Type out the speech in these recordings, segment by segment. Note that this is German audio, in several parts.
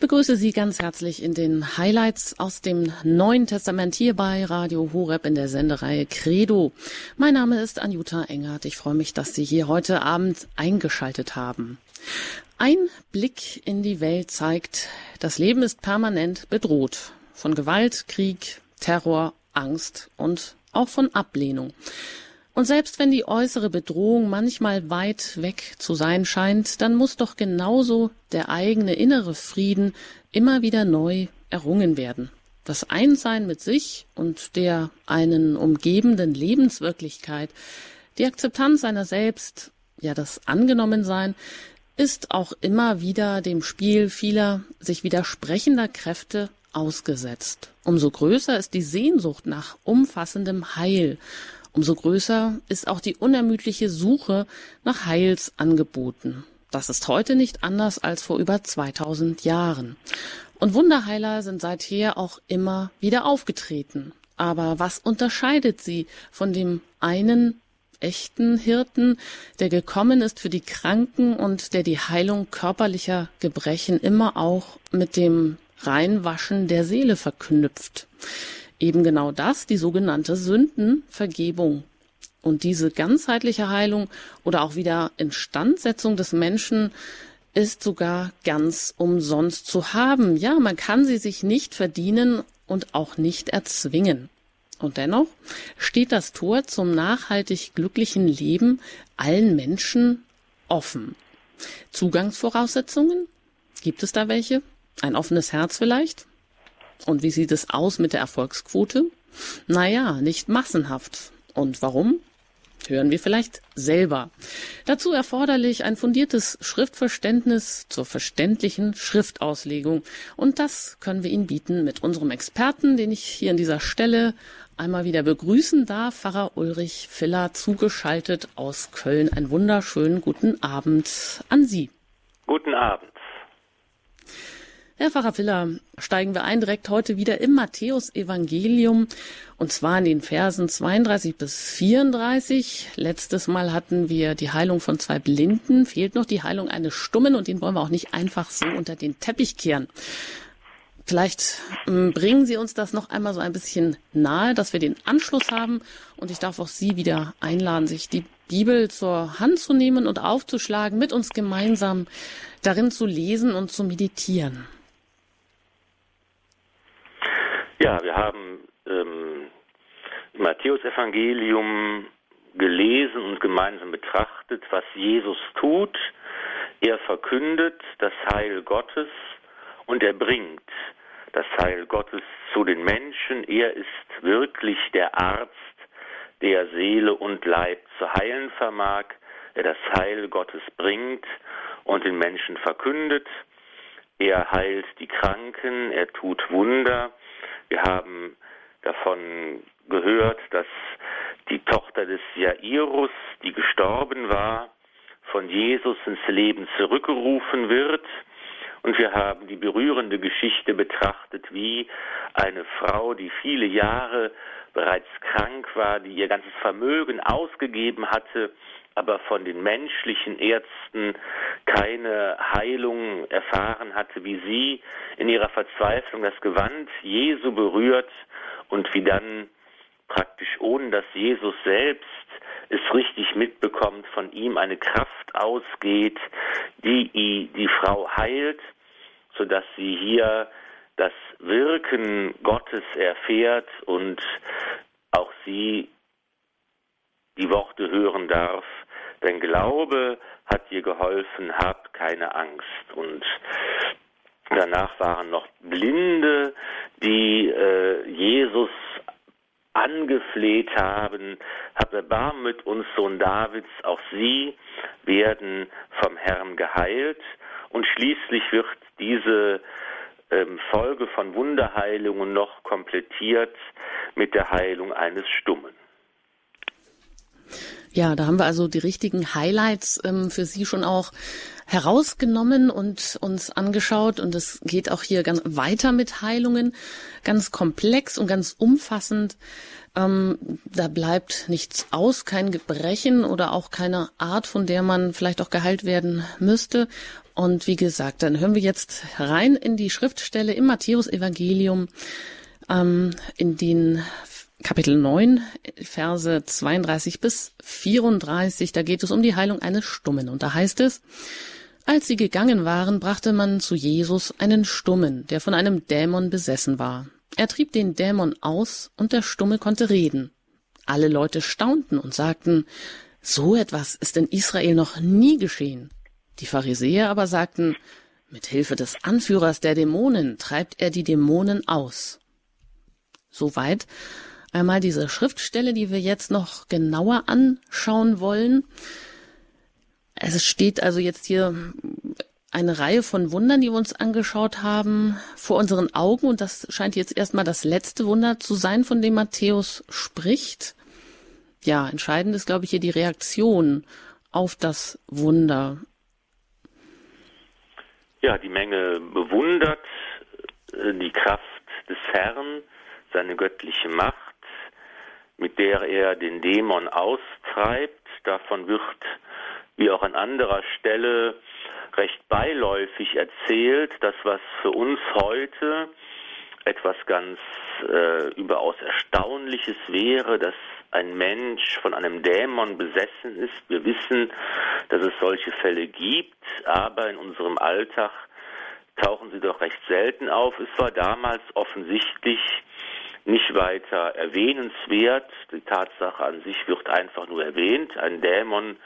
Ich begrüße Sie ganz herzlich in den Highlights aus dem Neuen Testament hier bei Radio Horeb in der Sendereihe Credo. Mein Name ist Anjuta Engert. Ich freue mich, dass Sie hier heute Abend eingeschaltet haben. Ein Blick in die Welt zeigt, das Leben ist permanent bedroht von Gewalt, Krieg, Terror, Angst und auch von Ablehnung. Und selbst wenn die äußere Bedrohung manchmal weit weg zu sein scheint, dann muss doch genauso der eigene innere Frieden immer wieder neu errungen werden. Das Einsein mit sich und der einen umgebenden Lebenswirklichkeit, die Akzeptanz seiner selbst, ja das Angenommensein, ist auch immer wieder dem Spiel vieler sich widersprechender Kräfte ausgesetzt. Umso größer ist die Sehnsucht nach umfassendem Heil Umso größer ist auch die unermüdliche Suche nach Heilsangeboten. Das ist heute nicht anders als vor über 2000 Jahren. Und Wunderheiler sind seither auch immer wieder aufgetreten. Aber was unterscheidet sie von dem einen echten Hirten, der gekommen ist für die Kranken und der die Heilung körperlicher Gebrechen immer auch mit dem Reinwaschen der Seele verknüpft? Eben genau das, die sogenannte Sündenvergebung. Und diese ganzheitliche Heilung oder auch wieder Instandsetzung des Menschen ist sogar ganz umsonst zu haben. Ja, man kann sie sich nicht verdienen und auch nicht erzwingen. Und dennoch steht das Tor zum nachhaltig glücklichen Leben allen Menschen offen. Zugangsvoraussetzungen? Gibt es da welche? Ein offenes Herz vielleicht? Und wie sieht es aus mit der Erfolgsquote? Naja, nicht massenhaft. Und warum? Hören wir vielleicht selber. Dazu erforderlich ein fundiertes Schriftverständnis zur verständlichen Schriftauslegung. Und das können wir Ihnen bieten mit unserem Experten, den ich hier an dieser Stelle einmal wieder begrüßen darf, Pfarrer Ulrich Filler, zugeschaltet aus Köln. Einen wunderschönen guten Abend an Sie. Guten Abend. Herr Pfarrer Filler, steigen wir ein direkt heute wieder im Matthäus-Evangelium und zwar in den Versen 32 bis 34. Letztes Mal hatten wir die Heilung von zwei Blinden, fehlt noch die Heilung eines Stummen und den wollen wir auch nicht einfach so unter den Teppich kehren. Vielleicht ähm, bringen Sie uns das noch einmal so ein bisschen nahe, dass wir den Anschluss haben und ich darf auch Sie wieder einladen, sich die Bibel zur Hand zu nehmen und aufzuschlagen, mit uns gemeinsam darin zu lesen und zu meditieren. Ja, wir haben ähm, im Matthäusevangelium gelesen und gemeinsam betrachtet, was Jesus tut. Er verkündet das Heil Gottes und er bringt das Heil Gottes zu den Menschen. Er ist wirklich der Arzt, der Seele und Leib zu heilen vermag, der das Heil Gottes bringt und den Menschen verkündet. Er heilt die Kranken, er tut Wunder, wir haben davon gehört, dass die Tochter des Jairus, die gestorben war, von Jesus ins Leben zurückgerufen wird. Und wir haben die berührende Geschichte betrachtet, wie eine Frau, die viele Jahre bereits krank war, die ihr ganzes Vermögen ausgegeben hatte, aber von den menschlichen Ärzten keine Heilung erfahren hatte, wie sie in ihrer Verzweiflung das Gewand Jesu berührt und wie dann praktisch ohne dass Jesus selbst es richtig mitbekommt, von ihm eine Kraft ausgeht, die die Frau heilt, sodass sie hier das Wirken Gottes erfährt und auch sie die Worte hören darf, denn Glaube hat dir geholfen, hab keine Angst. Und danach waren noch Blinde, die äh, Jesus angefleht haben, hab Erbarmen mit uns, Sohn Davids, auch sie werden vom Herrn geheilt. Und schließlich wird diese ähm, Folge von Wunderheilungen noch komplettiert mit der Heilung eines Stummen. Ja, da haben wir also die richtigen Highlights ähm, für Sie schon auch herausgenommen und uns angeschaut. Und es geht auch hier ganz weiter mit Heilungen, ganz komplex und ganz umfassend. Ähm, da bleibt nichts aus, kein Gebrechen oder auch keine Art, von der man vielleicht auch geheilt werden müsste. Und wie gesagt, dann hören wir jetzt rein in die Schriftstelle im Matthäus-Evangelium, ähm, in den Kapitel 9, Verse 32 bis 34. Da geht es um die Heilung eines Stummen. Und da heißt es, als sie gegangen waren, brachte man zu Jesus einen Stummen, der von einem Dämon besessen war. Er trieb den Dämon aus, und der Stumme konnte reden. Alle Leute staunten und sagten, so etwas ist in Israel noch nie geschehen. Die Pharisäer aber sagten, mit Hilfe des Anführers der Dämonen treibt er die Dämonen aus. Soweit einmal diese Schriftstelle, die wir jetzt noch genauer anschauen wollen. Es steht also jetzt hier eine Reihe von Wundern, die wir uns angeschaut haben, vor unseren Augen. Und das scheint jetzt erstmal das letzte Wunder zu sein, von dem Matthäus spricht. Ja, entscheidend ist, glaube ich, hier die Reaktion auf das Wunder. Ja, die Menge bewundert äh, die Kraft des Herrn, seine göttliche Macht, mit der er den Dämon austreibt. Davon wird, wie auch an anderer Stelle, recht beiläufig erzählt, das, was für uns heute etwas ganz äh, überaus Erstaunliches wäre, dass ein Mensch von einem Dämon besessen ist. Wir wissen, dass es solche Fälle gibt, aber in unserem Alltag tauchen sie doch recht selten auf. Es war damals offensichtlich nicht weiter erwähnenswert. Die Tatsache an sich wird einfach nur erwähnt. Ein Dämon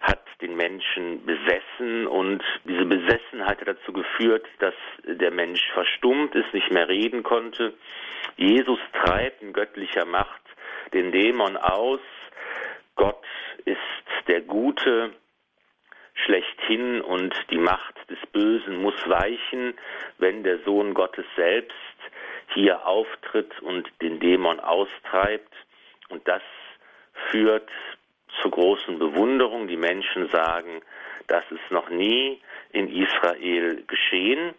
hat den Menschen besessen und diese Besessenheit hat dazu geführt, dass der Mensch verstummt ist, nicht mehr reden konnte. Jesus treibt in göttlicher Macht den Dämon aus. Gott ist der Gute schlechthin und die Macht des Bösen muss weichen, wenn der Sohn Gottes selbst hier auftritt und den Dämon austreibt. Und das führt zu großen Bewunderung. Die Menschen sagen, das ist noch nie in Israel geschehen.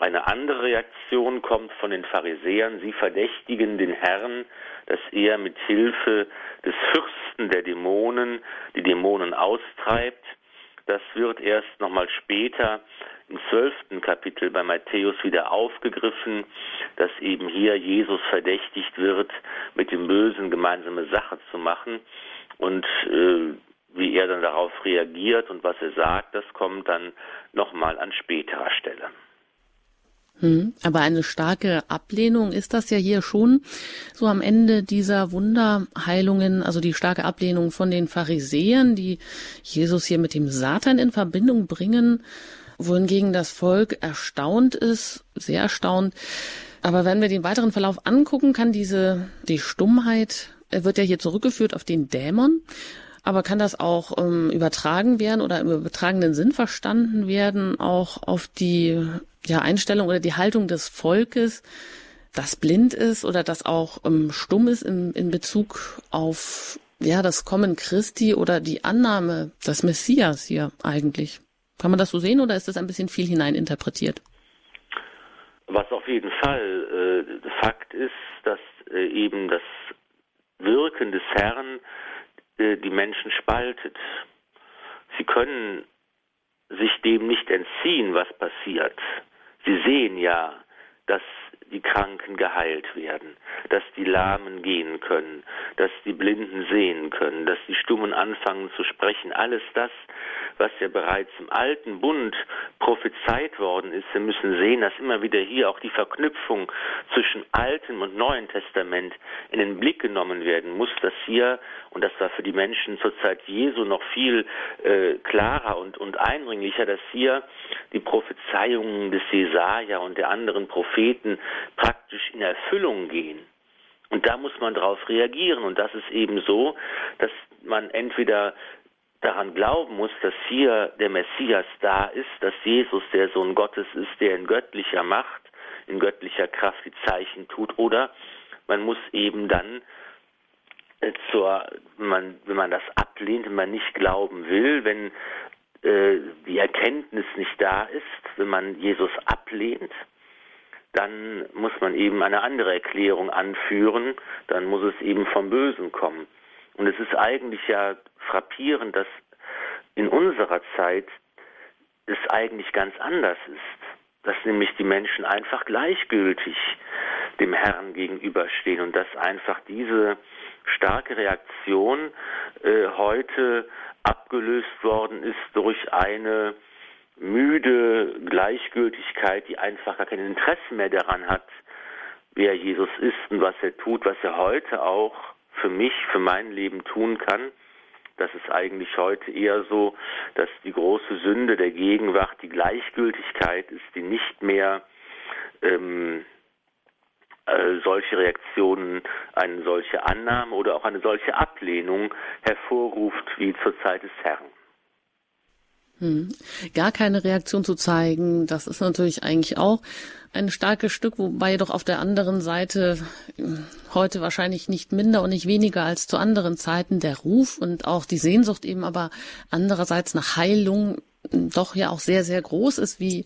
Eine andere Reaktion kommt von den Pharisäern. Sie verdächtigen den Herrn, dass er mit Hilfe des Fürsten der Dämonen die Dämonen austreibt. Das wird erst nochmal später im zwölften Kapitel bei Matthäus wieder aufgegriffen, dass eben hier Jesus verdächtigt wird, mit dem Bösen gemeinsame Sache zu machen. Und äh, wie er dann darauf reagiert und was er sagt, das kommt dann nochmal an späterer Stelle. Hm, aber eine starke Ablehnung ist das ja hier schon so am Ende dieser Wunderheilungen, also die starke Ablehnung von den Pharisäern, die Jesus hier mit dem Satan in Verbindung bringen wohingegen das Volk erstaunt ist, sehr erstaunt. Aber wenn wir den weiteren Verlauf angucken, kann diese, die Stummheit, wird ja hier zurückgeführt auf den Dämon. Aber kann das auch ähm, übertragen werden oder im übertragenen Sinn verstanden werden, auch auf die ja, Einstellung oder die Haltung des Volkes, das blind ist oder das auch ähm, stumm ist in, in Bezug auf ja, das Kommen Christi oder die Annahme des Messias hier eigentlich? Kann man das so sehen oder ist das ein bisschen viel hineininterpretiert? Was auf jeden Fall äh, Fakt ist, dass äh, eben das Wirken des Herrn äh, die Menschen spaltet. Sie können sich dem nicht entziehen, was passiert. Sie sehen ja, dass die Kranken geheilt werden, dass die Lahmen gehen können, dass die Blinden sehen können, dass die Stummen anfangen zu sprechen. Alles das was ja bereits im alten Bund prophezeit worden ist. Wir müssen sehen, dass immer wieder hier auch die Verknüpfung zwischen altem und neuen Testament in den Blick genommen werden muss, dass hier, und das war für die Menschen zur Zeit Jesu noch viel äh, klarer und, und eindringlicher, dass hier die Prophezeiungen des Jesaja und der anderen Propheten praktisch in Erfüllung gehen. Und da muss man darauf reagieren. Und das ist eben so, dass man entweder daran glauben muss, dass hier der Messias da ist, dass Jesus der Sohn Gottes ist, der in göttlicher Macht, in göttlicher Kraft die Zeichen tut, oder man muss eben dann äh, zur, man, wenn man das ablehnt, wenn man nicht glauben will, wenn äh, die Erkenntnis nicht da ist, wenn man Jesus ablehnt, dann muss man eben eine andere Erklärung anführen, dann muss es eben vom Bösen kommen. Und es ist eigentlich ja frappierend, dass in unserer Zeit es eigentlich ganz anders ist. Dass nämlich die Menschen einfach gleichgültig dem Herrn gegenüberstehen und dass einfach diese starke Reaktion äh, heute abgelöst worden ist durch eine müde Gleichgültigkeit, die einfach gar kein Interesse mehr daran hat, wer Jesus ist und was er tut, was er heute auch für mich, für mein Leben tun kann. Das ist eigentlich heute eher so, dass die große Sünde der Gegenwart die Gleichgültigkeit ist, die nicht mehr ähm, äh, solche Reaktionen, eine solche Annahme oder auch eine solche Ablehnung hervorruft wie zur Zeit des Herrn. Hm. Gar keine Reaktion zu zeigen, das ist natürlich eigentlich auch ein starkes Stück, wobei jedoch auf der anderen Seite hm, heute wahrscheinlich nicht minder und nicht weniger als zu anderen Zeiten der Ruf und auch die Sehnsucht eben aber andererseits nach Heilung hm, doch ja auch sehr, sehr groß ist, wie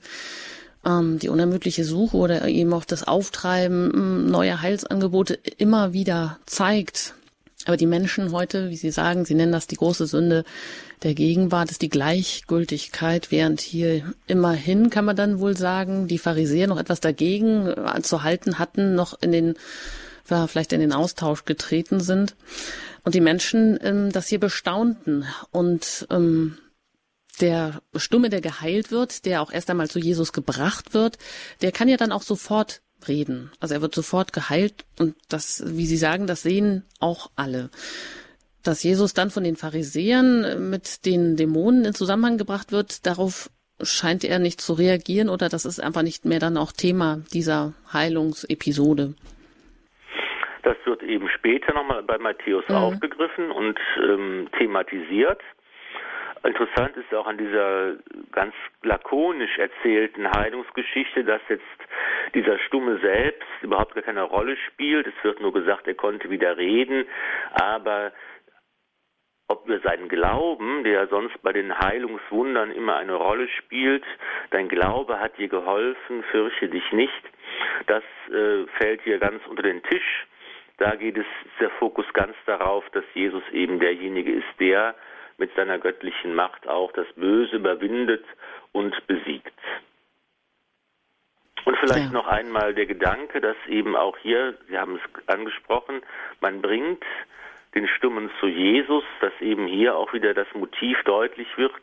ähm, die unermüdliche Suche oder eben auch das Auftreiben neuer Heilsangebote immer wieder zeigt. Aber die Menschen heute, wie Sie sagen, Sie nennen das die große Sünde der Gegenwart, ist die Gleichgültigkeit, während hier immerhin, kann man dann wohl sagen, die Pharisäer noch etwas dagegen äh, zu halten hatten, noch in den, vielleicht in den Austausch getreten sind. Und die Menschen ähm, das hier bestaunten. Und ähm, der Stumme, der geheilt wird, der auch erst einmal zu Jesus gebracht wird, der kann ja dann auch sofort reden. Also er wird sofort geheilt und das, wie Sie sagen, das sehen auch alle. Dass Jesus dann von den Pharisäern mit den Dämonen in Zusammenhang gebracht wird, darauf scheint er nicht zu reagieren oder das ist einfach nicht mehr dann auch Thema dieser Heilungsepisode. Das wird eben später nochmal bei Matthäus mhm. aufgegriffen und ähm, thematisiert. Interessant ist auch an dieser ganz lakonisch erzählten Heilungsgeschichte, dass jetzt dieser Stumme selbst überhaupt gar keine Rolle spielt. Es wird nur gesagt, er konnte wieder reden, aber ob wir seinen Glauben, der sonst bei den Heilungswundern immer eine Rolle spielt, dein Glaube hat dir geholfen, fürchte dich nicht, das äh, fällt hier ganz unter den Tisch. Da geht es der Fokus ganz darauf, dass Jesus eben derjenige ist, der mit seiner göttlichen Macht auch das Böse überwindet und besiegt. Und vielleicht ja. noch einmal der Gedanke, dass eben auch hier, Sie haben es angesprochen, man bringt den Stummen zu Jesus, dass eben hier auch wieder das Motiv deutlich wird,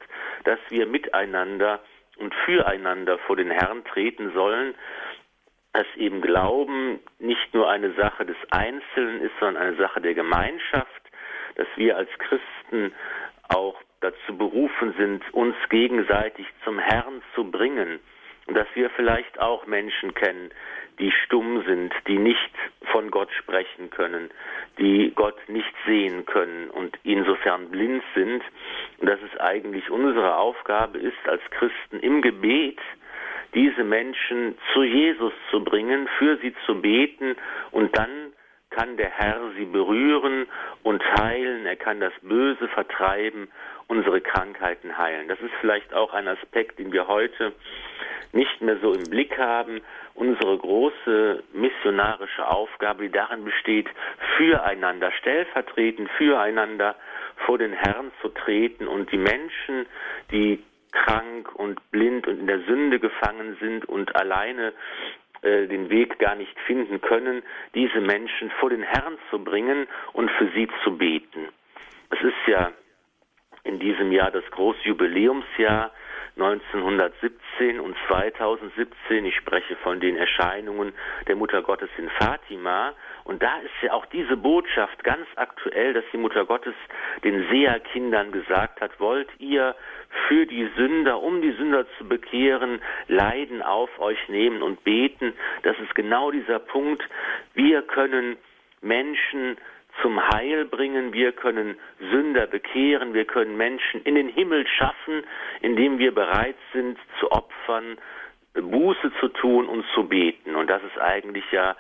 dass wir miteinander und füreinander vor den Herrn treten sollen, dass eben Glauben nicht nur eine Sache des Einzelnen ist, sondern eine Sache der Gemeinschaft, dass wir als Christen auch dazu berufen sind, uns gegenseitig zum Herrn zu bringen. Dass wir vielleicht auch Menschen kennen, die stumm sind, die nicht von Gott sprechen können, die Gott nicht sehen können und insofern blind sind. Und dass es eigentlich unsere Aufgabe ist, als Christen im Gebet diese Menschen zu Jesus zu bringen, für sie zu beten und dann kann der Herr sie berühren und heilen, er kann das Böse vertreiben, unsere Krankheiten heilen. Das ist vielleicht auch ein Aspekt, den wir heute nicht mehr so im Blick haben. Unsere große missionarische Aufgabe, die darin besteht, füreinander, stellvertretend füreinander vor den Herrn zu treten und die Menschen, die krank und blind und in der Sünde gefangen sind und alleine äh, den Weg gar nicht finden können, diese Menschen vor den Herrn zu bringen und für sie zu beten. Es ist ja in diesem Jahr das große Jubiläumsjahr 1917 und 2017. Ich spreche von den Erscheinungen der Mutter Gottes in Fatima. Und da ist ja auch diese Botschaft ganz aktuell, dass die Mutter Gottes den Seherkindern gesagt hat, wollt ihr für die Sünder, um die Sünder zu bekehren, Leiden auf euch nehmen und beten. Das ist genau dieser Punkt. Wir können Menschen zum Heil bringen, wir können Sünder bekehren, wir können Menschen in den Himmel schaffen, indem wir bereit sind zu opfern, Buße zu tun und zu beten. Und das ist eigentlich ja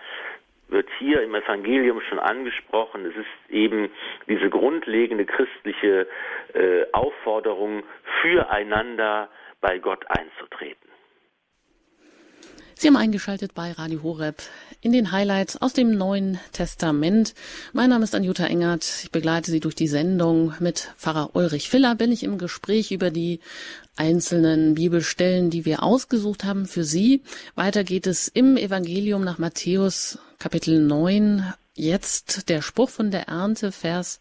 wird hier im Evangelium schon angesprochen. Es ist eben diese grundlegende christliche äh, Aufforderung, füreinander bei Gott einzutreten. Sie haben eingeschaltet bei Radio Horeb in den Highlights aus dem Neuen Testament. Mein Name ist Anjuta Engert. Ich begleite Sie durch die Sendung. Mit Pfarrer Ulrich Filler bin ich im Gespräch über die einzelnen Bibelstellen, die wir ausgesucht haben für Sie. Weiter geht es im Evangelium nach Matthäus Kapitel 9. Jetzt der Spruch von der Ernte, Vers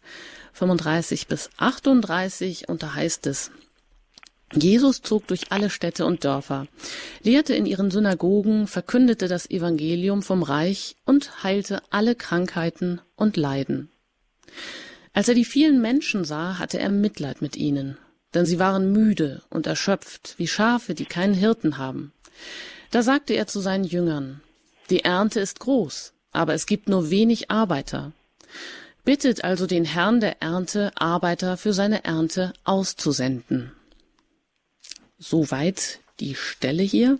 35 bis 38. Und da heißt es, Jesus zog durch alle Städte und Dörfer, lehrte in ihren Synagogen, verkündete das Evangelium vom Reich und heilte alle Krankheiten und Leiden. Als er die vielen Menschen sah, hatte er Mitleid mit ihnen, denn sie waren müde und erschöpft, wie Schafe, die keinen Hirten haben. Da sagte er zu seinen Jüngern, die Ernte ist groß, aber es gibt nur wenig Arbeiter. Bittet also den Herrn der Ernte, Arbeiter für seine Ernte auszusenden. Soweit die Stelle hier.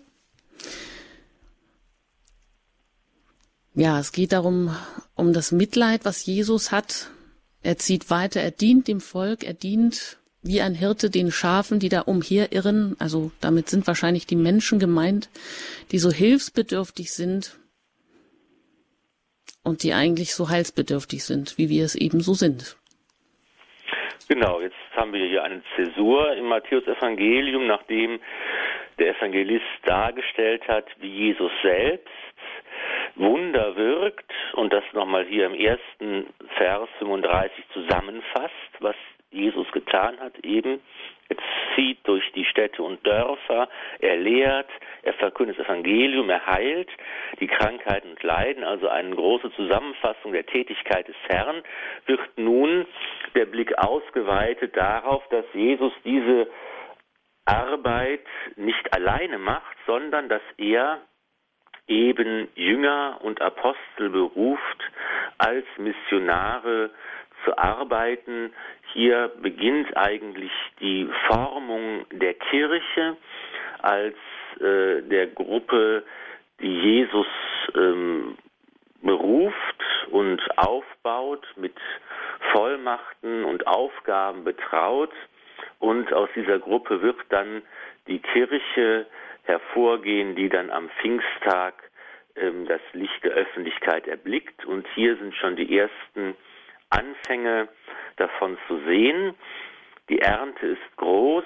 Ja, es geht darum, um das Mitleid, was Jesus hat. Er zieht weiter, er dient dem Volk, er dient wie ein Hirte den Schafen, die da umherirren. Also damit sind wahrscheinlich die Menschen gemeint, die so hilfsbedürftig sind und die eigentlich so heilsbedürftig sind, wie wir es eben so sind. Genau, jetzt haben wir hier eine Zäsur im Matthäus-Evangelium, nachdem der Evangelist dargestellt hat, wie Jesus selbst Wunder wirkt und das nochmal hier im ersten Vers 35 zusammenfasst, was Jesus getan hat, eben. Er zieht durch die Städte und Dörfer, er lehrt, er verkündet das Evangelium, er heilt die Krankheiten und Leiden, also eine große Zusammenfassung der Tätigkeit des Herrn, wird nun der Blick ausgeweitet darauf, dass Jesus diese Arbeit nicht alleine macht, sondern dass er eben Jünger und Apostel beruft, als Missionare zu arbeiten. Hier beginnt eigentlich die Formung der Kirche als äh, der Gruppe, die Jesus ähm, beruft und aufbaut, mit Vollmachten und Aufgaben betraut. Und aus dieser Gruppe wird dann die Kirche hervorgehen, die dann am Pfingsttag ähm, das Licht der Öffentlichkeit erblickt. Und hier sind schon die ersten Anfänge davon zu sehen. Die Ernte ist groß,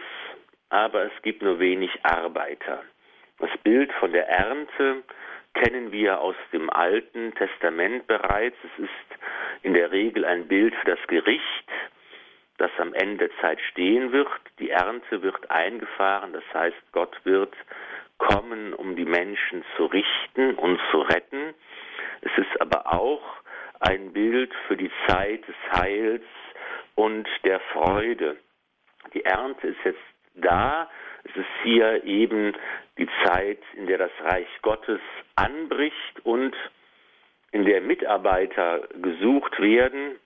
aber es gibt nur wenig Arbeiter. Das Bild von der Ernte kennen wir aus dem Alten Testament bereits. Es ist in der Regel ein Bild für das Gericht, das am Ende der Zeit stehen wird. Die Ernte wird eingefahren, das heißt, Gott wird kommen, um die Menschen zu richten und zu retten. Es ist aber auch ein Bild für die Zeit des Heils und der Freude. Die Ernte ist jetzt da. Es ist hier eben die Zeit, in der das Reich Gottes anbricht und in der Mitarbeiter gesucht werden,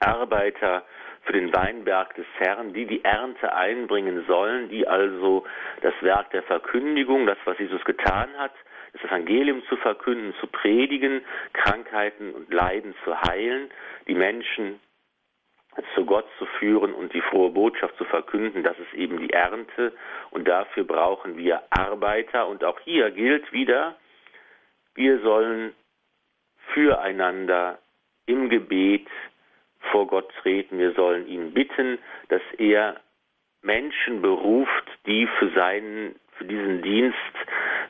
Arbeiter für den Weinberg des Herrn, die die Ernte einbringen sollen, die also das Werk der Verkündigung, das, was Jesus getan hat, das Evangelium zu verkünden, zu predigen, Krankheiten und Leiden zu heilen, die Menschen zu Gott zu führen und die frohe Botschaft zu verkünden, das ist eben die Ernte. Und dafür brauchen wir Arbeiter. Und auch hier gilt wieder, wir sollen füreinander im Gebet vor Gott treten, wir sollen ihn bitten, dass er Menschen beruft, die für seinen für diesen Dienst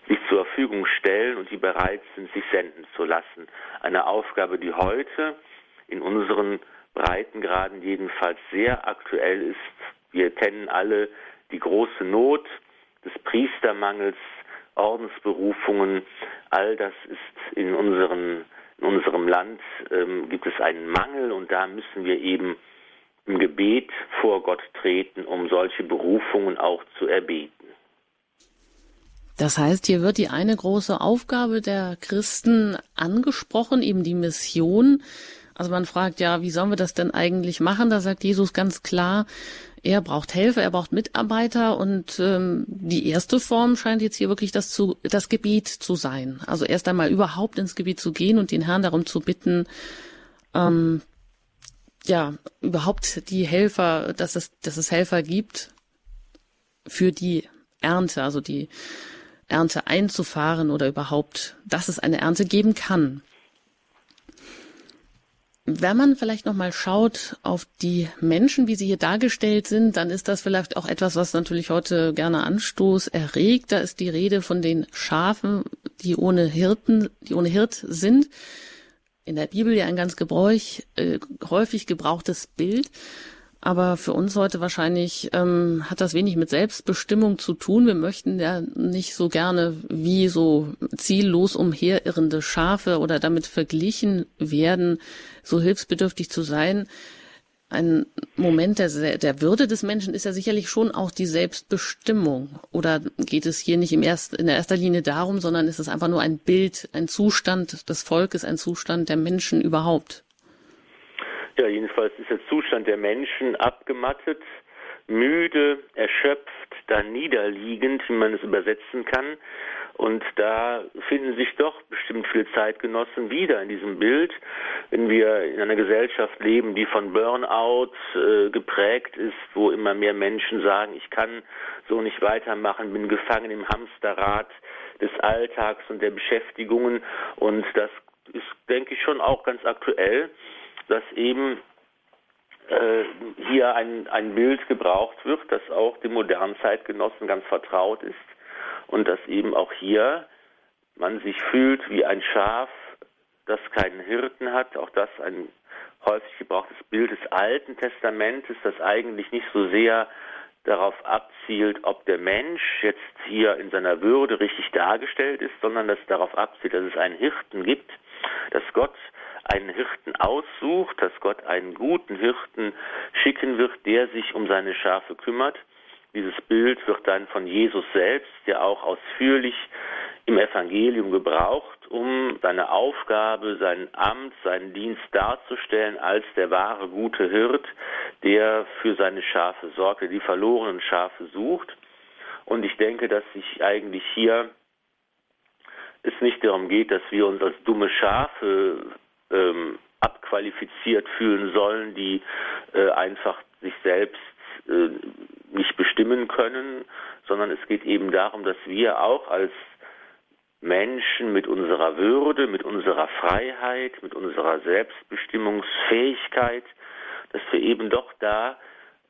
sich zur Verfügung stellen und die bereit sind, sich senden zu lassen. Eine Aufgabe, die heute in unseren Breitengraden jedenfalls sehr aktuell ist. Wir kennen alle die große Not des Priestermangels, Ordensberufungen. All das ist in, unseren, in unserem Land, ähm, gibt es einen Mangel und da müssen wir eben im Gebet vor Gott treten, um solche Berufungen auch zu erbeten. Das heißt, hier wird die eine große Aufgabe der Christen angesprochen, eben die Mission. Also man fragt ja, wie sollen wir das denn eigentlich machen? Da sagt Jesus ganz klar, er braucht Helfer, er braucht Mitarbeiter und ähm, die erste Form scheint jetzt hier wirklich das, zu, das Gebiet zu sein. Also erst einmal überhaupt ins Gebiet zu gehen und den Herrn darum zu bitten, ähm, ja, überhaupt die Helfer, dass es, dass es Helfer gibt für die Ernte, also die Ernte einzufahren oder überhaupt, dass es eine Ernte geben kann. Wenn man vielleicht noch mal schaut auf die Menschen, wie sie hier dargestellt sind, dann ist das vielleicht auch etwas, was natürlich heute gerne Anstoß erregt. Da ist die Rede von den Schafen, die ohne Hirten, die ohne Hirt sind. In der Bibel ja ein ganz gebräuch, äh, häufig gebrauchtes Bild. Aber für uns heute wahrscheinlich ähm, hat das wenig mit Selbstbestimmung zu tun. Wir möchten ja nicht so gerne wie so ziellos umherirrende Schafe oder damit verglichen werden, so hilfsbedürftig zu sein. Ein Moment der, der Würde des Menschen ist ja sicherlich schon auch die Selbstbestimmung. Oder geht es hier nicht im erst, in der erster Linie darum, sondern ist es einfach nur ein Bild, ein Zustand des Volkes, ein Zustand der Menschen überhaupt? Ja, jedenfalls ist der Zustand der Menschen abgemattet, müde, erschöpft, dann niederliegend, wie man es übersetzen kann. Und da finden sich doch bestimmt viele Zeitgenossen wieder in diesem Bild. Wenn wir in einer Gesellschaft leben, die von Burnout äh, geprägt ist, wo immer mehr Menschen sagen, ich kann so nicht weitermachen, bin gefangen im Hamsterrad des Alltags und der Beschäftigungen. Und das ist, denke ich, schon auch ganz aktuell dass eben äh, hier ein, ein Bild gebraucht wird, das auch dem modernen Zeitgenossen ganz vertraut ist und dass eben auch hier man sich fühlt wie ein Schaf, das keinen Hirten hat, auch das ein häufig gebrauchtes Bild des Alten Testamentes, das eigentlich nicht so sehr darauf abzielt, ob der Mensch jetzt hier in seiner Würde richtig dargestellt ist, sondern dass darauf abzielt, dass es einen Hirten gibt, dass Gott einen Hirten aussucht, dass Gott einen guten Hirten schicken wird, der sich um seine Schafe kümmert. Dieses Bild wird dann von Jesus selbst ja auch ausführlich im Evangelium gebraucht, um seine Aufgabe, sein Amt, seinen Dienst darzustellen als der wahre gute Hirt, der für seine Schafe sorgt, der die verlorenen Schafe sucht. Und ich denke, dass sich eigentlich hier es nicht darum geht, dass wir uns als dumme Schafe ähm, abqualifiziert fühlen sollen, die äh, einfach sich selbst äh, nicht bestimmen können, sondern es geht eben darum, dass wir auch als Menschen mit unserer Würde, mit unserer Freiheit, mit unserer Selbstbestimmungsfähigkeit, dass wir eben doch da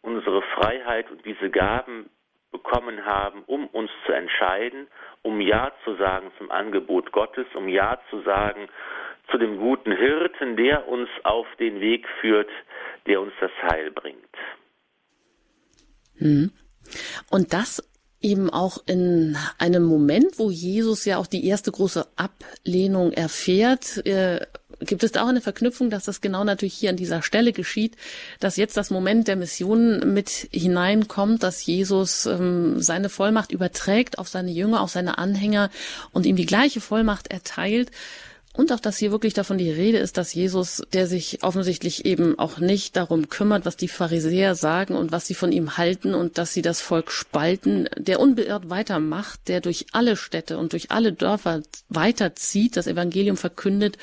unsere Freiheit und diese Gaben bekommen haben, um uns zu entscheiden, um Ja zu sagen zum Angebot Gottes, um Ja zu sagen zu dem guten Hirten, der uns auf den Weg führt, der uns das Heil bringt. Hm. Und das eben auch in einem Moment, wo Jesus ja auch die erste große Ablehnung erfährt, äh, gibt es da auch eine Verknüpfung, dass das genau natürlich hier an dieser Stelle geschieht, dass jetzt das Moment der Mission mit hineinkommt, dass Jesus ähm, seine Vollmacht überträgt auf seine Jünger, auf seine Anhänger und ihm die gleiche Vollmacht erteilt, und auch, dass hier wirklich davon die Rede ist, dass Jesus, der sich offensichtlich eben auch nicht darum kümmert, was die Pharisäer sagen und was sie von ihm halten und dass sie das Volk spalten, der unbeirrt weitermacht, der durch alle Städte und durch alle Dörfer weiterzieht, das Evangelium verkündet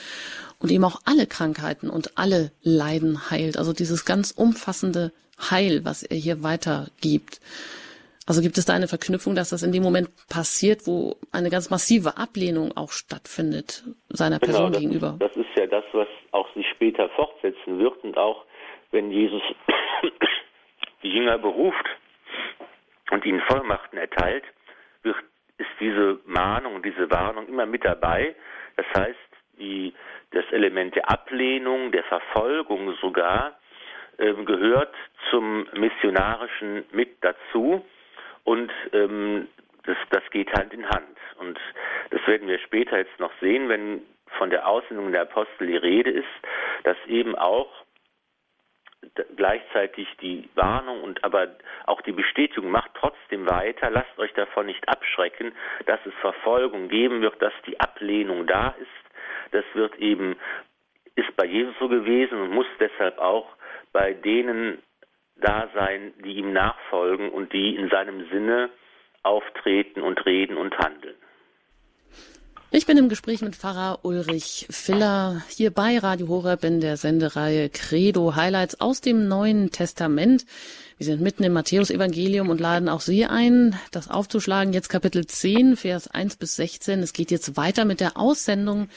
und eben auch alle Krankheiten und alle Leiden heilt. Also dieses ganz umfassende Heil, was er hier weitergibt. Also gibt es da eine Verknüpfung, dass das in dem Moment passiert, wo eine ganz massive Ablehnung auch stattfindet seiner genau, Person das gegenüber? Das ist ja das, was auch sich später fortsetzen wird und auch wenn Jesus die Jünger beruft und ihnen Vollmachten erteilt, wird, ist diese Mahnung, diese Warnung immer mit dabei. Das heißt, die, das Element der Ablehnung, der Verfolgung sogar, äh, gehört zum Missionarischen mit dazu. Und ähm, das, das geht Hand in Hand. Und das werden wir später jetzt noch sehen, wenn von der Aussendung der Apostel die Rede ist, dass eben auch gleichzeitig die Warnung und aber auch die Bestätigung macht trotzdem weiter, lasst euch davon nicht abschrecken, dass es Verfolgung geben wird, dass die Ablehnung da ist. Das wird eben, ist bei Jesus so gewesen und muss deshalb auch bei denen da sein, die ihm nachfolgen und die in seinem Sinne auftreten und reden und handeln. Ich bin im Gespräch mit Pfarrer Ulrich Filler hier bei Radio Horeb in der Sendereihe Credo Highlights aus dem Neuen Testament. Wir sind mitten im Matthäus-Evangelium und laden auch Sie ein, das aufzuschlagen. Jetzt Kapitel 10, Vers 1 bis 16. Es geht jetzt weiter mit der Aussendung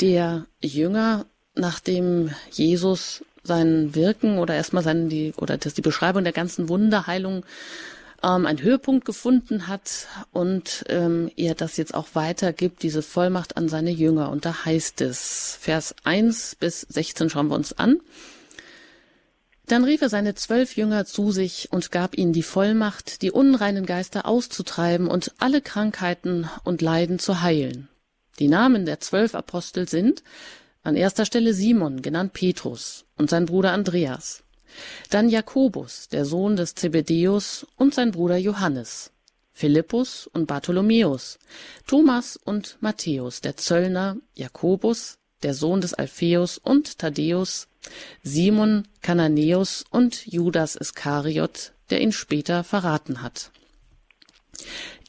der Jünger, nachdem Jesus sein Wirken oder erstmal sein, die, oder das, die Beschreibung der ganzen Wunderheilung ähm, einen Höhepunkt gefunden hat und ähm, er das jetzt auch weitergibt, diese Vollmacht an seine Jünger. Und da heißt es, Vers 1 bis 16 schauen wir uns an. Dann rief er seine zwölf Jünger zu sich und gab ihnen die Vollmacht, die unreinen Geister auszutreiben und alle Krankheiten und Leiden zu heilen. Die Namen der zwölf Apostel sind an erster Stelle Simon, genannt Petrus, und sein Bruder Andreas, dann Jakobus, der Sohn des Zebedäus, und sein Bruder Johannes, Philippus und Bartholomäus, Thomas und Matthäus, der Zöllner, Jakobus, der Sohn des Alpheus und Thaddäus, Simon Kananäus und Judas Iskariot, der ihn später verraten hat.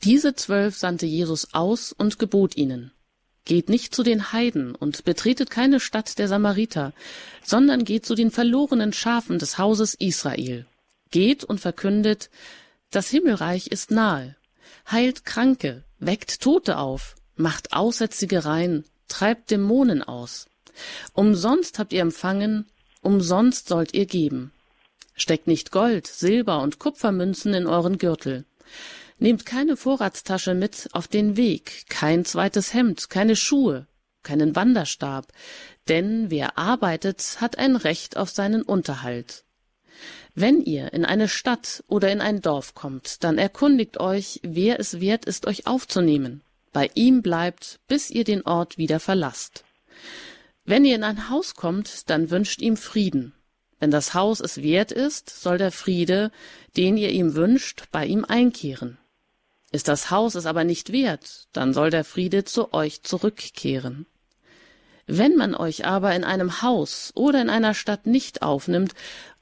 Diese zwölf sandte Jesus aus und gebot ihnen, Geht nicht zu den Heiden und betretet keine Stadt der Samariter, sondern geht zu den verlorenen Schafen des Hauses Israel. Geht und verkündet, das Himmelreich ist nahe. Heilt Kranke, weckt Tote auf, macht Aussätzige rein, treibt Dämonen aus. Umsonst habt ihr empfangen, umsonst sollt ihr geben. Steckt nicht Gold, Silber und Kupfermünzen in euren Gürtel. Nehmt keine Vorratstasche mit auf den Weg, kein zweites Hemd, keine Schuhe, keinen Wanderstab, denn wer arbeitet, hat ein Recht auf seinen Unterhalt. Wenn ihr in eine Stadt oder in ein Dorf kommt, dann erkundigt euch, wer es wert ist, euch aufzunehmen. Bei ihm bleibt, bis ihr den Ort wieder verlasst. Wenn ihr in ein Haus kommt, dann wünscht ihm Frieden. Wenn das Haus es wert ist, soll der Friede, den ihr ihm wünscht, bei ihm einkehren. Ist das Haus es aber nicht wert, dann soll der Friede zu euch zurückkehren. Wenn man euch aber in einem Haus oder in einer Stadt nicht aufnimmt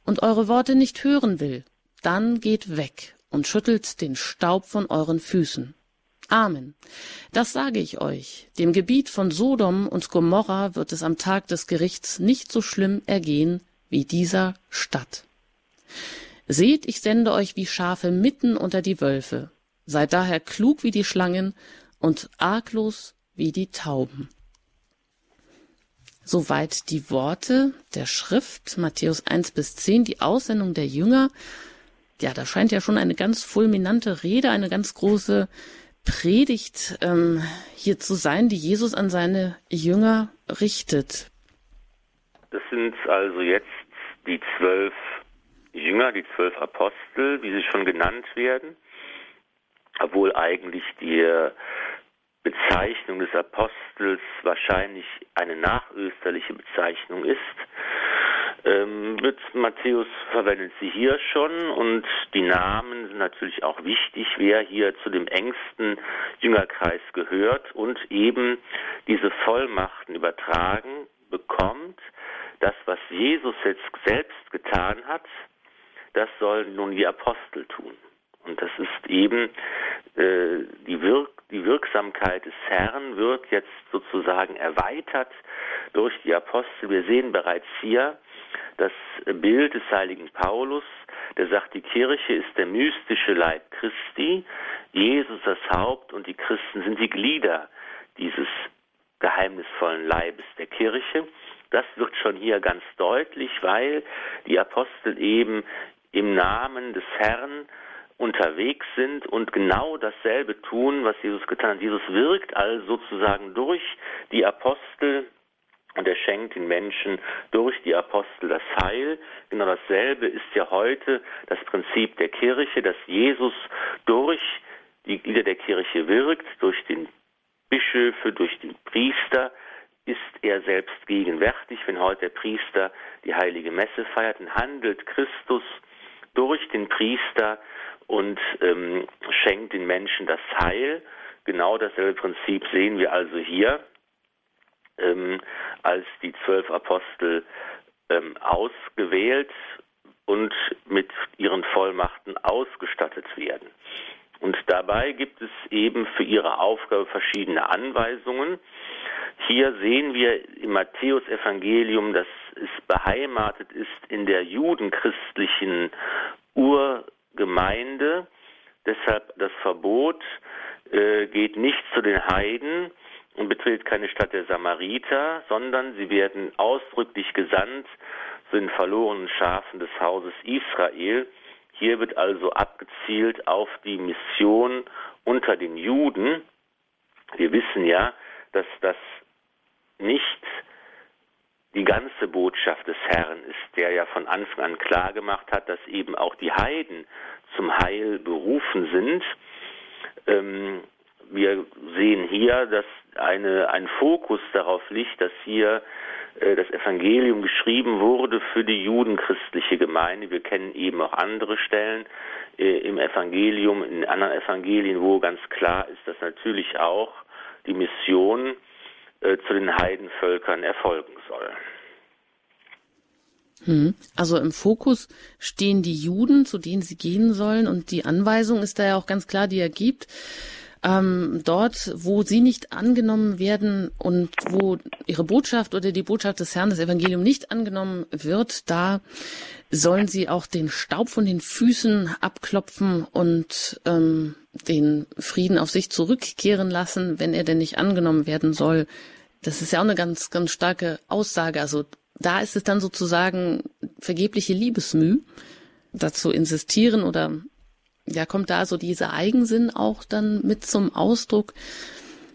und eure Worte nicht hören will, dann geht weg und schüttelt den Staub von euren Füßen. Amen. Das sage ich euch. Dem Gebiet von Sodom und Gomorra wird es am Tag des Gerichts nicht so schlimm ergehen wie dieser Stadt. Seht, ich sende euch wie Schafe mitten unter die Wölfe. Seid daher klug wie die Schlangen und arglos wie die Tauben. Soweit die Worte der Schrift, Matthäus 1 bis 10, die Aussendung der Jünger. Ja, da scheint ja schon eine ganz fulminante Rede, eine ganz große Predigt ähm, hier zu sein, die Jesus an seine Jünger richtet. Das sind also jetzt die zwölf Jünger, die zwölf Apostel, wie sie schon genannt werden obwohl eigentlich die Bezeichnung des Apostels wahrscheinlich eine nachösterliche Bezeichnung ist. Ähm, mit Matthäus verwendet sie hier schon und die Namen sind natürlich auch wichtig, wer hier zu dem engsten Jüngerkreis gehört und eben diese Vollmachten übertragen bekommt. Das, was Jesus jetzt selbst getan hat, das sollen nun die Apostel tun. Und das ist eben äh, die, Wirk die Wirksamkeit des Herrn wird jetzt sozusagen erweitert durch die Apostel. Wir sehen bereits hier das Bild des heiligen Paulus, der sagt, die Kirche ist der mystische Leib Christi, Jesus das Haupt und die Christen sind die Glieder dieses geheimnisvollen Leibes der Kirche. Das wird schon hier ganz deutlich, weil die Apostel eben im Namen des Herrn unterwegs sind und genau dasselbe tun, was Jesus getan hat. Jesus wirkt also sozusagen durch die Apostel und er schenkt den Menschen durch die Apostel das Heil. Genau dasselbe ist ja heute das Prinzip der Kirche, dass Jesus durch die Glieder der Kirche wirkt, durch den Bischöfe, durch den Priester, ist er selbst gegenwärtig. Wenn heute der Priester die heilige Messe feiert, dann handelt Christus durch den Priester und ähm, schenkt den Menschen das Heil. Genau dasselbe Prinzip sehen wir also hier, ähm, als die zwölf Apostel ähm, ausgewählt und mit ihren Vollmachten ausgestattet werden. Und dabei gibt es eben für ihre Aufgabe verschiedene Anweisungen. Hier sehen wir im Matthäusevangelium, dass es beheimatet ist in der judenchristlichen Urgemeinde. Deshalb das Verbot äh, geht nicht zu den Heiden und betritt keine Stadt der Samariter, sondern sie werden ausdrücklich gesandt zu den verlorenen Schafen des Hauses Israel. Hier wird also abgezielt auf die Mission unter den Juden. Wir wissen ja, dass das nicht die ganze Botschaft des Herrn ist, der ja von Anfang an klar gemacht hat, dass eben auch die Heiden zum Heil berufen sind. Ähm, wir sehen hier, dass eine, ein Fokus darauf liegt, dass hier äh, das Evangelium geschrieben wurde für die judenchristliche Gemeinde. Wir kennen eben auch andere Stellen äh, im Evangelium, in anderen Evangelien, wo ganz klar ist, dass natürlich auch die Mission äh, zu den Heidenvölkern erfolgen soll. Hm. Also im Fokus stehen die Juden, zu denen sie gehen sollen, und die Anweisung ist da ja auch ganz klar, die er gibt. Ähm, dort, wo sie nicht angenommen werden und wo ihre Botschaft oder die Botschaft des Herrn, das Evangelium nicht angenommen wird, da sollen sie auch den Staub von den Füßen abklopfen und ähm, den Frieden auf sich zurückkehren lassen, wenn er denn nicht angenommen werden soll. Das ist ja auch eine ganz, ganz starke Aussage. Also da ist es dann sozusagen vergebliche Liebesmüh, dazu insistieren oder ja, kommt da so dieser Eigensinn auch dann mit zum Ausdruck,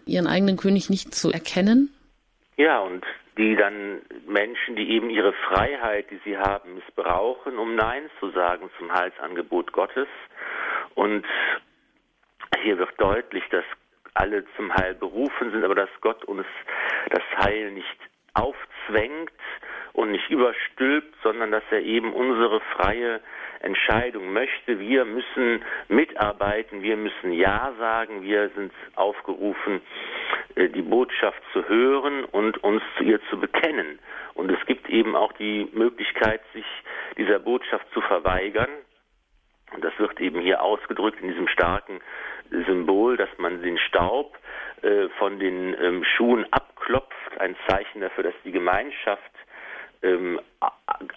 ihren eigenen König nicht zu erkennen? Ja, und die dann Menschen, die eben ihre Freiheit, die sie haben, missbrauchen, um Nein zu sagen zum Heilsangebot Gottes. Und hier wird deutlich, dass alle zum Heil berufen sind, aber dass Gott uns das Heil nicht aufzwängt und nicht überstülpt, sondern dass er eben unsere freie Entscheidung möchte. Wir müssen mitarbeiten, wir müssen Ja sagen, wir sind aufgerufen, äh, die Botschaft zu hören und uns zu ihr zu bekennen. Und es gibt eben auch die Möglichkeit, sich dieser Botschaft zu verweigern. Und das wird eben hier ausgedrückt in diesem starken Symbol, dass man den Staub äh, von den ähm, Schuhen abklopft, ein Zeichen dafür, dass die Gemeinschaft ähm,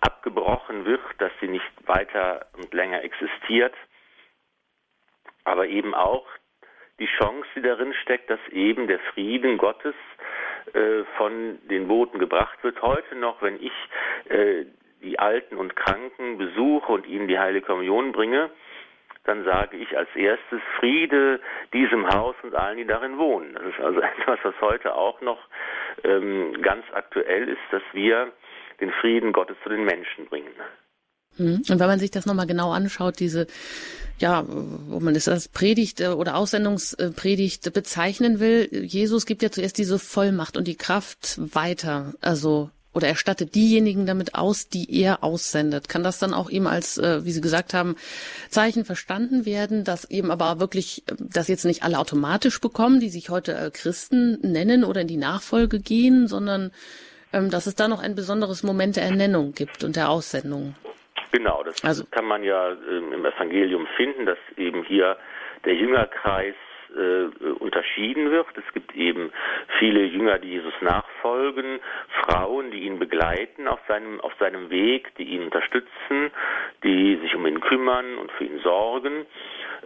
abgebrochen wird, dass sie nicht weiter und länger existiert, aber eben auch die Chance, die darin steckt, dass eben der Frieden Gottes äh, von den Boten gebracht wird. Heute noch, wenn ich äh, die Alten und Kranken besuche und ihnen die Heilige Kommunion bringe, dann sage ich als erstes Friede diesem Haus und allen, die darin wohnen. Das ist also etwas, was heute auch noch ähm, ganz aktuell ist, dass wir den Frieden Gottes zu den Menschen bringen. Hm. Und wenn man sich das nochmal genau anschaut, diese, ja, wo man das als Predigt äh, oder Aussendungspredigt bezeichnen will, Jesus gibt ja zuerst diese Vollmacht und die Kraft weiter, also oder erstattet diejenigen damit aus, die er aussendet. Kann das dann auch eben als, äh, wie Sie gesagt haben, Zeichen verstanden werden, dass eben aber wirklich, dass jetzt nicht alle automatisch bekommen, die sich heute äh, Christen nennen oder in die Nachfolge gehen, sondern ähm, dass es da noch ein besonderes Moment der Ernennung gibt und der Aussendung. Genau, das also, kann man ja ähm, im Evangelium finden, dass eben hier der Jüngerkreis äh, unterschieden wird. Es gibt eben viele Jünger, die Jesus nachfolgen, Frauen, die ihn begleiten auf seinem, auf seinem Weg, die ihn unterstützen, die sich um ihn kümmern und für ihn sorgen.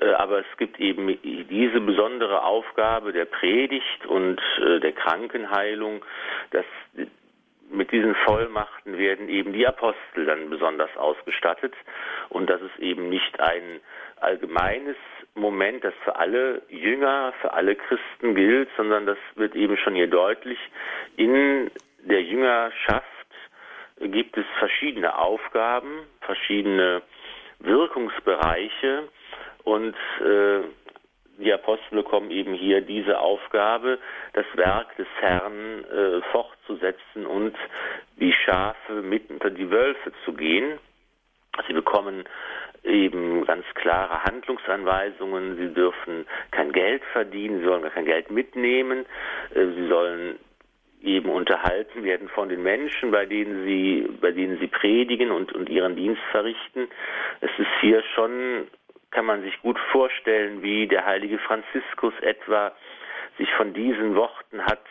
Äh, aber es gibt eben diese besondere Aufgabe der Predigt und äh, der Krankenheilung, dass mit diesen Vollmachten werden eben die Apostel dann besonders ausgestattet und das ist eben nicht ein allgemeines Moment, das für alle Jünger, für alle Christen gilt, sondern das wird eben schon hier deutlich. In der Jüngerschaft gibt es verschiedene Aufgaben, verschiedene Wirkungsbereiche und äh, die Apostel bekommen eben hier diese Aufgabe, das Werk des Herrn äh, fortzusetzen und die Schafe mit unter die Wölfe zu gehen. Sie bekommen eben ganz klare Handlungsanweisungen. Sie dürfen kein Geld verdienen, sie sollen gar kein Geld mitnehmen. Äh, sie sollen eben unterhalten werden von den Menschen, bei denen sie, bei denen sie predigen und, und ihren Dienst verrichten. Es ist hier schon kann man sich gut vorstellen, wie der heilige Franziskus etwa sich von diesen Worten hat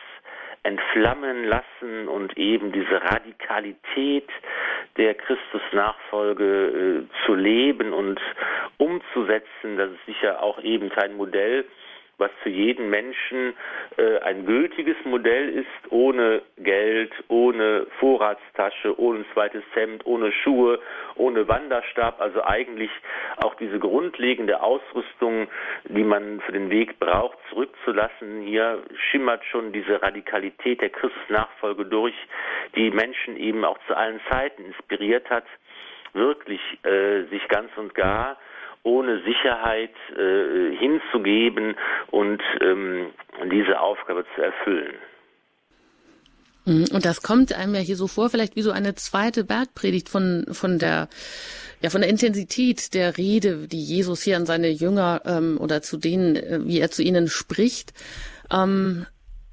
entflammen lassen und eben diese Radikalität der Christusnachfolge äh, zu leben und umzusetzen. Das ist sicher auch eben kein Modell, was für jeden Menschen äh, ein gültiges Modell ist, ohne Geld, ohne Vorratstasche, ohne zweites Hemd, ohne Schuhe, ohne Wanderstab, also eigentlich auch diese grundlegende Ausrüstung, die man für den Weg braucht, zurückzulassen. Hier schimmert schon diese Radikalität der Christusnachfolge durch, die Menschen eben auch zu allen Zeiten inspiriert hat, wirklich äh, sich ganz und gar ohne Sicherheit äh, hinzugeben und ähm, diese Aufgabe zu erfüllen. Mhm. Und das kommt einem ja hier so vor, vielleicht wie so eine zweite Bergpredigt von, von der, ja, von der Intensität der Rede, die Jesus hier an seine Jünger ähm, oder zu denen, äh, wie er zu ihnen spricht. Ähm,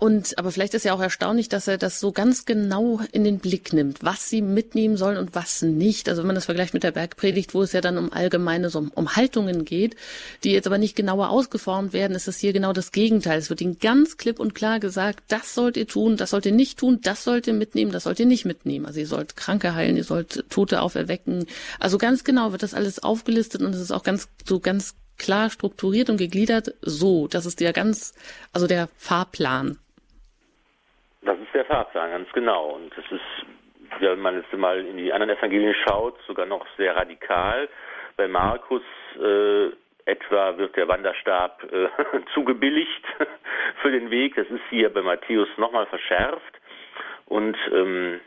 und aber vielleicht ist ja auch erstaunlich, dass er das so ganz genau in den Blick nimmt, was sie mitnehmen sollen und was nicht. Also wenn man das vergleicht mit der Bergpredigt, wo es ja dann um allgemeine so um Haltungen geht, die jetzt aber nicht genauer ausgeformt werden, ist es hier genau das Gegenteil. Es wird ihnen ganz klipp und klar gesagt, das sollt ihr tun, das sollt ihr nicht tun, das sollt ihr mitnehmen, das sollt ihr nicht mitnehmen. Also ihr sollt Kranke heilen, ihr sollt Tote auferwecken. Also ganz genau wird das alles aufgelistet und es ist auch ganz so ganz klar strukturiert und gegliedert so. Das ist ja ganz, also der Fahrplan das ist der Fahrplan, ganz genau. Und es ist, wenn man jetzt mal in die anderen Evangelien schaut, sogar noch sehr radikal. Bei Markus äh, etwa wird der Wanderstab äh, zugebilligt für den Weg. Das ist hier bei Matthäus nochmal verschärft. Und ähm,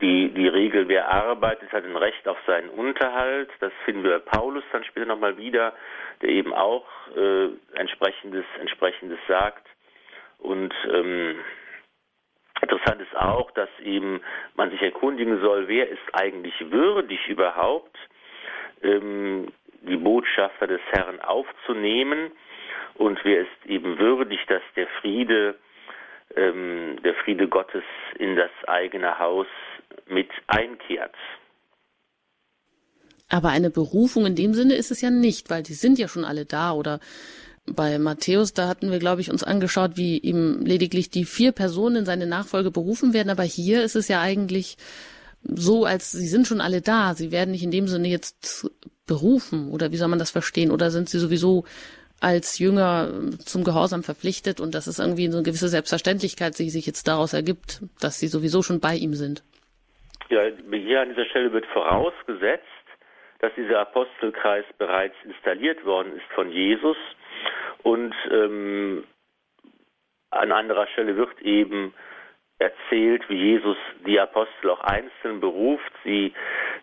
die, die Regel, wer arbeitet, hat ein Recht auf seinen Unterhalt. Das finden wir bei Paulus dann später nochmal wieder, der eben auch äh, entsprechendes, entsprechendes sagt. Und ähm, Interessant ist auch, dass eben man sich erkundigen soll, wer ist eigentlich würdig überhaupt, ähm, die Botschafter des Herrn aufzunehmen und wer ist eben würdig, dass der Friede, ähm, der Friede Gottes in das eigene Haus mit einkehrt. Aber eine Berufung in dem Sinne ist es ja nicht, weil die sind ja schon alle da oder bei Matthäus, da hatten wir, glaube ich, uns angeschaut, wie ihm lediglich die vier Personen in seine Nachfolge berufen werden. Aber hier ist es ja eigentlich so, als sie sind schon alle da. Sie werden nicht in dem Sinne jetzt berufen. Oder wie soll man das verstehen? Oder sind sie sowieso als Jünger zum Gehorsam verpflichtet und das ist irgendwie so eine gewisse Selbstverständlichkeit, die sich jetzt daraus ergibt, dass sie sowieso schon bei ihm sind. Ja, hier an dieser Stelle wird vorausgesetzt, dass dieser Apostelkreis bereits installiert worden ist von Jesus und ähm, an anderer Stelle wird eben erzählt, wie Jesus die Apostel auch einzeln beruft, sie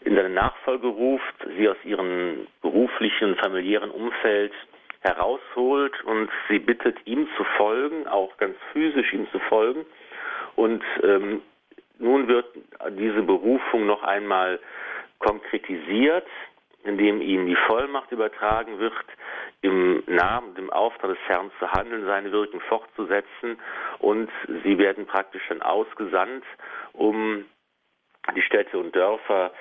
in seine Nachfolge ruft, sie aus ihrem beruflichen, familiären Umfeld herausholt und sie bittet, ihm zu folgen, auch ganz physisch ihm zu folgen. Und ähm, nun wird diese Berufung noch einmal konkretisiert indem ihnen die Vollmacht übertragen wird, im Namen im Auftrag des Herrn zu handeln, seine Wirken fortzusetzen und sie werden praktisch dann ausgesandt, um die Städte und Dörfer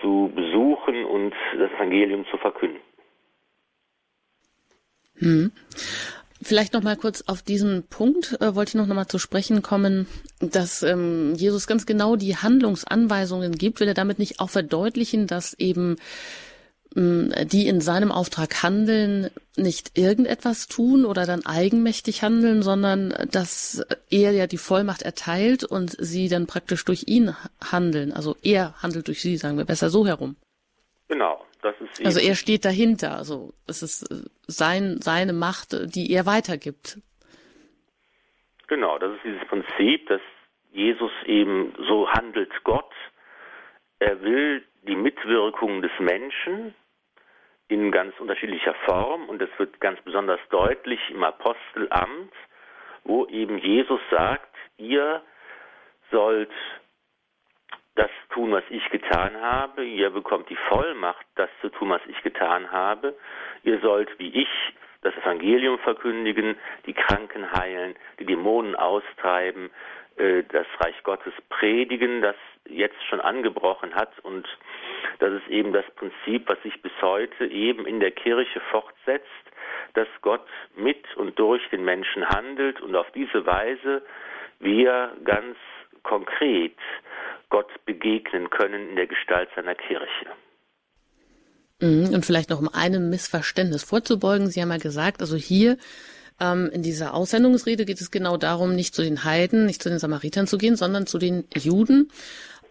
zu besuchen und das Evangelium zu verkünden. Hm. Vielleicht noch mal kurz auf diesen Punkt äh, wollte ich noch, noch mal zu sprechen kommen, dass ähm, Jesus ganz genau die Handlungsanweisungen gibt. Will er damit nicht auch verdeutlichen, dass eben die in seinem Auftrag handeln, nicht irgendetwas tun oder dann eigenmächtig handeln, sondern dass er ja die Vollmacht erteilt und sie dann praktisch durch ihn handeln. Also er handelt durch sie, sagen wir besser so herum. Genau. Das ist also er steht dahinter. Also es ist sein, seine Macht, die er weitergibt. Genau, das ist dieses Prinzip, dass Jesus eben so handelt Gott. Er will die Mitwirkung des Menschen in ganz unterschiedlicher Form. Und es wird ganz besonders deutlich im Apostelamt, wo eben Jesus sagt, ihr sollt das tun, was ich getan habe, ihr bekommt die Vollmacht, das zu tun, was ich getan habe, ihr sollt wie ich das Evangelium verkündigen, die Kranken heilen, die Dämonen austreiben, äh, das Reich Gottes predigen, das jetzt schon angebrochen hat und Das ist eben das Prinzip, was sich bis heute eben in der Kirche fortsetzt, dass Gott mit und durch den Menschen handelt und auf diese Weise wir ganz konkret Gott begegnen können in der Gestalt seiner Kirche. Mhm, und vielleicht noch um einem Missverständnis vorzubeugen. Sie haben ja gesagt, also hier ähm, in dieser Aussendungsrede geht es genau darum, nicht zu den Heiden, nicht zu den Samaritern zu gehen, sondern zu den Juden.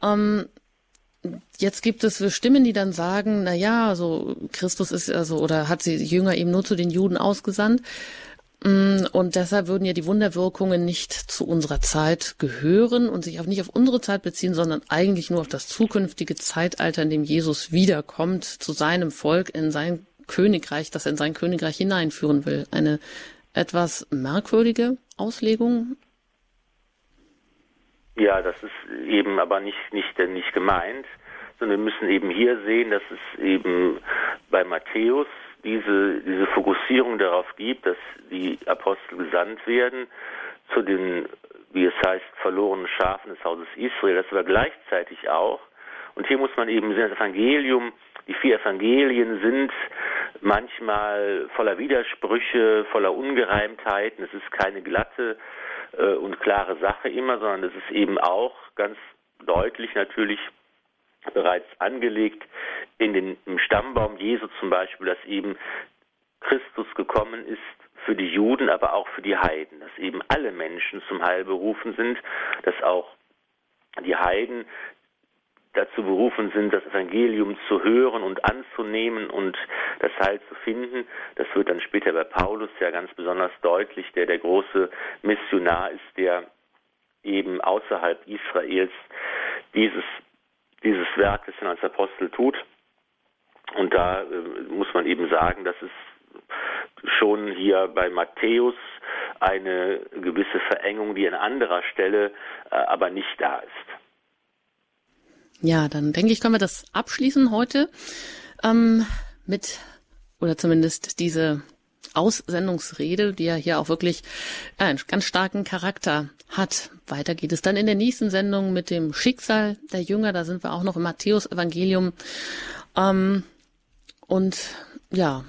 Ähm, jetzt gibt es Stimmen, die dann sagen, na ja, also Christus ist also oder hat sie Jünger eben nur zu den Juden ausgesandt. Mm, und deshalb würden ja die Wunderwirkungen nicht zu unserer Zeit gehören und sich auch nicht auf unsere Zeit beziehen, sondern eigentlich nur auf das zukünftige Zeitalter, in dem Jesus wiederkommt, zu seinem Volk, in sein Königreich, das er in sein Königreich hineinführen will. Eine etwas merkwürdige Auslegung. Ja, das ist eben aber nicht, nicht, nicht gemeint, sondern wir müssen eben hier sehen, dass es eben bei Matthäus diese, diese Fokussierung darauf gibt, dass die Apostel gesandt werden zu den, wie es heißt, verlorenen Schafen des Hauses Israel, das aber gleichzeitig auch, und hier muss man eben sehen, das Evangelium, die vier Evangelien sind manchmal voller Widersprüche, voller Ungereimtheiten, es ist keine glatte äh, und klare Sache immer, sondern es ist eben auch ganz deutlich natürlich bereits angelegt in den, im Stammbaum Jesu zum Beispiel, dass eben Christus gekommen ist für die Juden, aber auch für die Heiden, dass eben alle Menschen zum Heil berufen sind, dass auch die Heiden dazu berufen sind, das Evangelium zu hören und anzunehmen und das Heil zu finden. Das wird dann später bei Paulus ja ganz besonders deutlich, der der große Missionar ist, der eben außerhalb Israels dieses dieses Werk, er als Apostel tut. Und da äh, muss man eben sagen, dass es schon hier bei Matthäus eine gewisse Verengung, die an anderer Stelle äh, aber nicht da ist. Ja, dann denke ich, können wir das abschließen heute ähm, mit, oder zumindest diese Aussendungsrede, die ja hier auch wirklich einen ganz starken Charakter hat. Weiter geht es dann in der nächsten Sendung mit dem Schicksal der Jünger. Da sind wir auch noch im Matthäus-Evangelium. Ähm, und ja,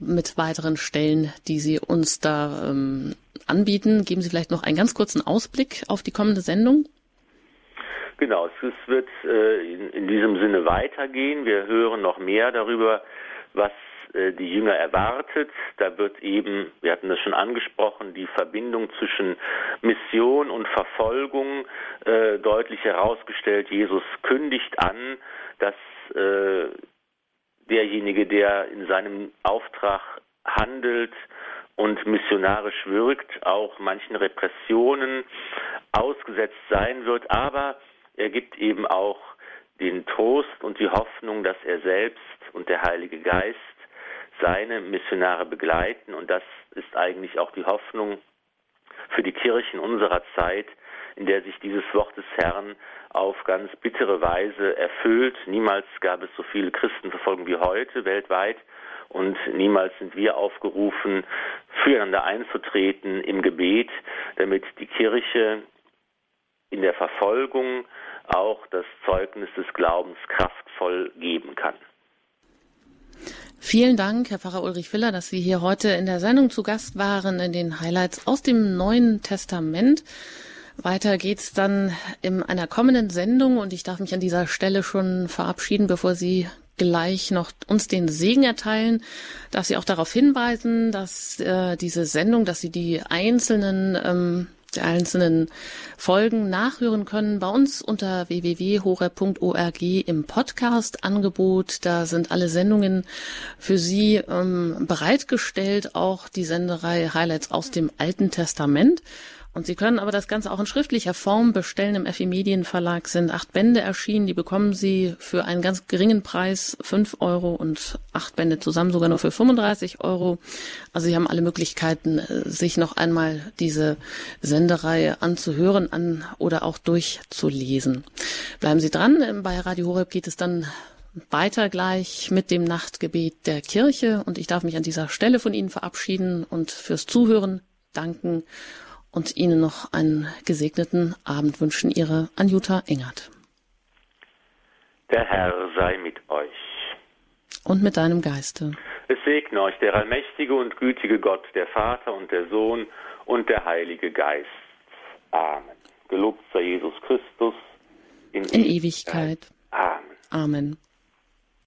mit weiteren Stellen, die Sie uns da ähm, anbieten. Geben Sie vielleicht noch einen ganz kurzen Ausblick auf die kommende Sendung? Genau, es wird äh, in, in, diesem Sinne weitergehen. Wir hören noch mehr darüber, was äh, die Jünger erwartet. Da wird eben, wir hatten das schon angesprochen, die Verbindung zwischen Mission und Verfolgung äh, deutlich herausgestellt. Jesus kündigt an, dass äh, derjenige, der in seinem Auftrag handelt und missionarisch wirkt, auch manchen Repressionen ausgesetzt sein wird. Aber er gibt eben auch den Trost und die Hoffnung, dass er selbst und der Heilige Geist seine Missionare begleiten. Und das ist eigentlich auch die Hoffnung für die Kirchen unserer Zeit, in der sich dieses Wort des Herrn auf ganz bittere Weise erfüllt. Niemals gab es so viele Christenverfolgungen wie heute weltweit und niemals sind wir aufgerufen, füreinander einzutreten im Gebet, damit die Kirche in der Verfolgung auch das Zeugnis des Glaubens kraftvoll geben kann. Vielen Dank, Herr Pfarrer Ulrich Filler, dass Sie hier heute in der Sendung zu Gast waren in den Highlights aus dem Neuen Testament. Weiter geht's dann in einer kommenden Sendung und ich darf mich an dieser Stelle schon verabschieden, bevor Sie gleich noch uns den Segen erteilen, darf Sie auch darauf hinweisen, dass äh, diese Sendung, dass Sie die einzelnen ähm, die einzelnen Folgen nachhören können bei uns unter www.hore.org im Podcast-Angebot. Da sind alle Sendungen für Sie ähm, bereitgestellt, auch die Senderei Highlights aus dem Alten Testament. Und Sie können aber das Ganze auch in schriftlicher Form bestellen. Im FI Medienverlag sind acht Bände erschienen. Die bekommen Sie für einen ganz geringen Preis, fünf Euro und acht Bände zusammen sogar nur für 35 Euro. Also Sie haben alle Möglichkeiten, äh, sich noch einmal diese Sendereihe anzuhören an oder auch durchzulesen. Bleiben Sie dran. Bei Radio Horeb geht es dann weiter gleich mit dem Nachtgebet der Kirche und ich darf mich an dieser Stelle von Ihnen verabschieden und fürs Zuhören danken und Ihnen noch einen gesegneten Abend wünschen. Ihre Anjuta Engert. Der Herr sei mit euch. Und mit deinem Geiste. Es segne euch der allmächtige und gütige Gott, der Vater und der Sohn und der Heilige Geist. Amen. Gelobt sei Jesus Christus in, in Ewigkeit. Ewigkeit. Amen. Amen.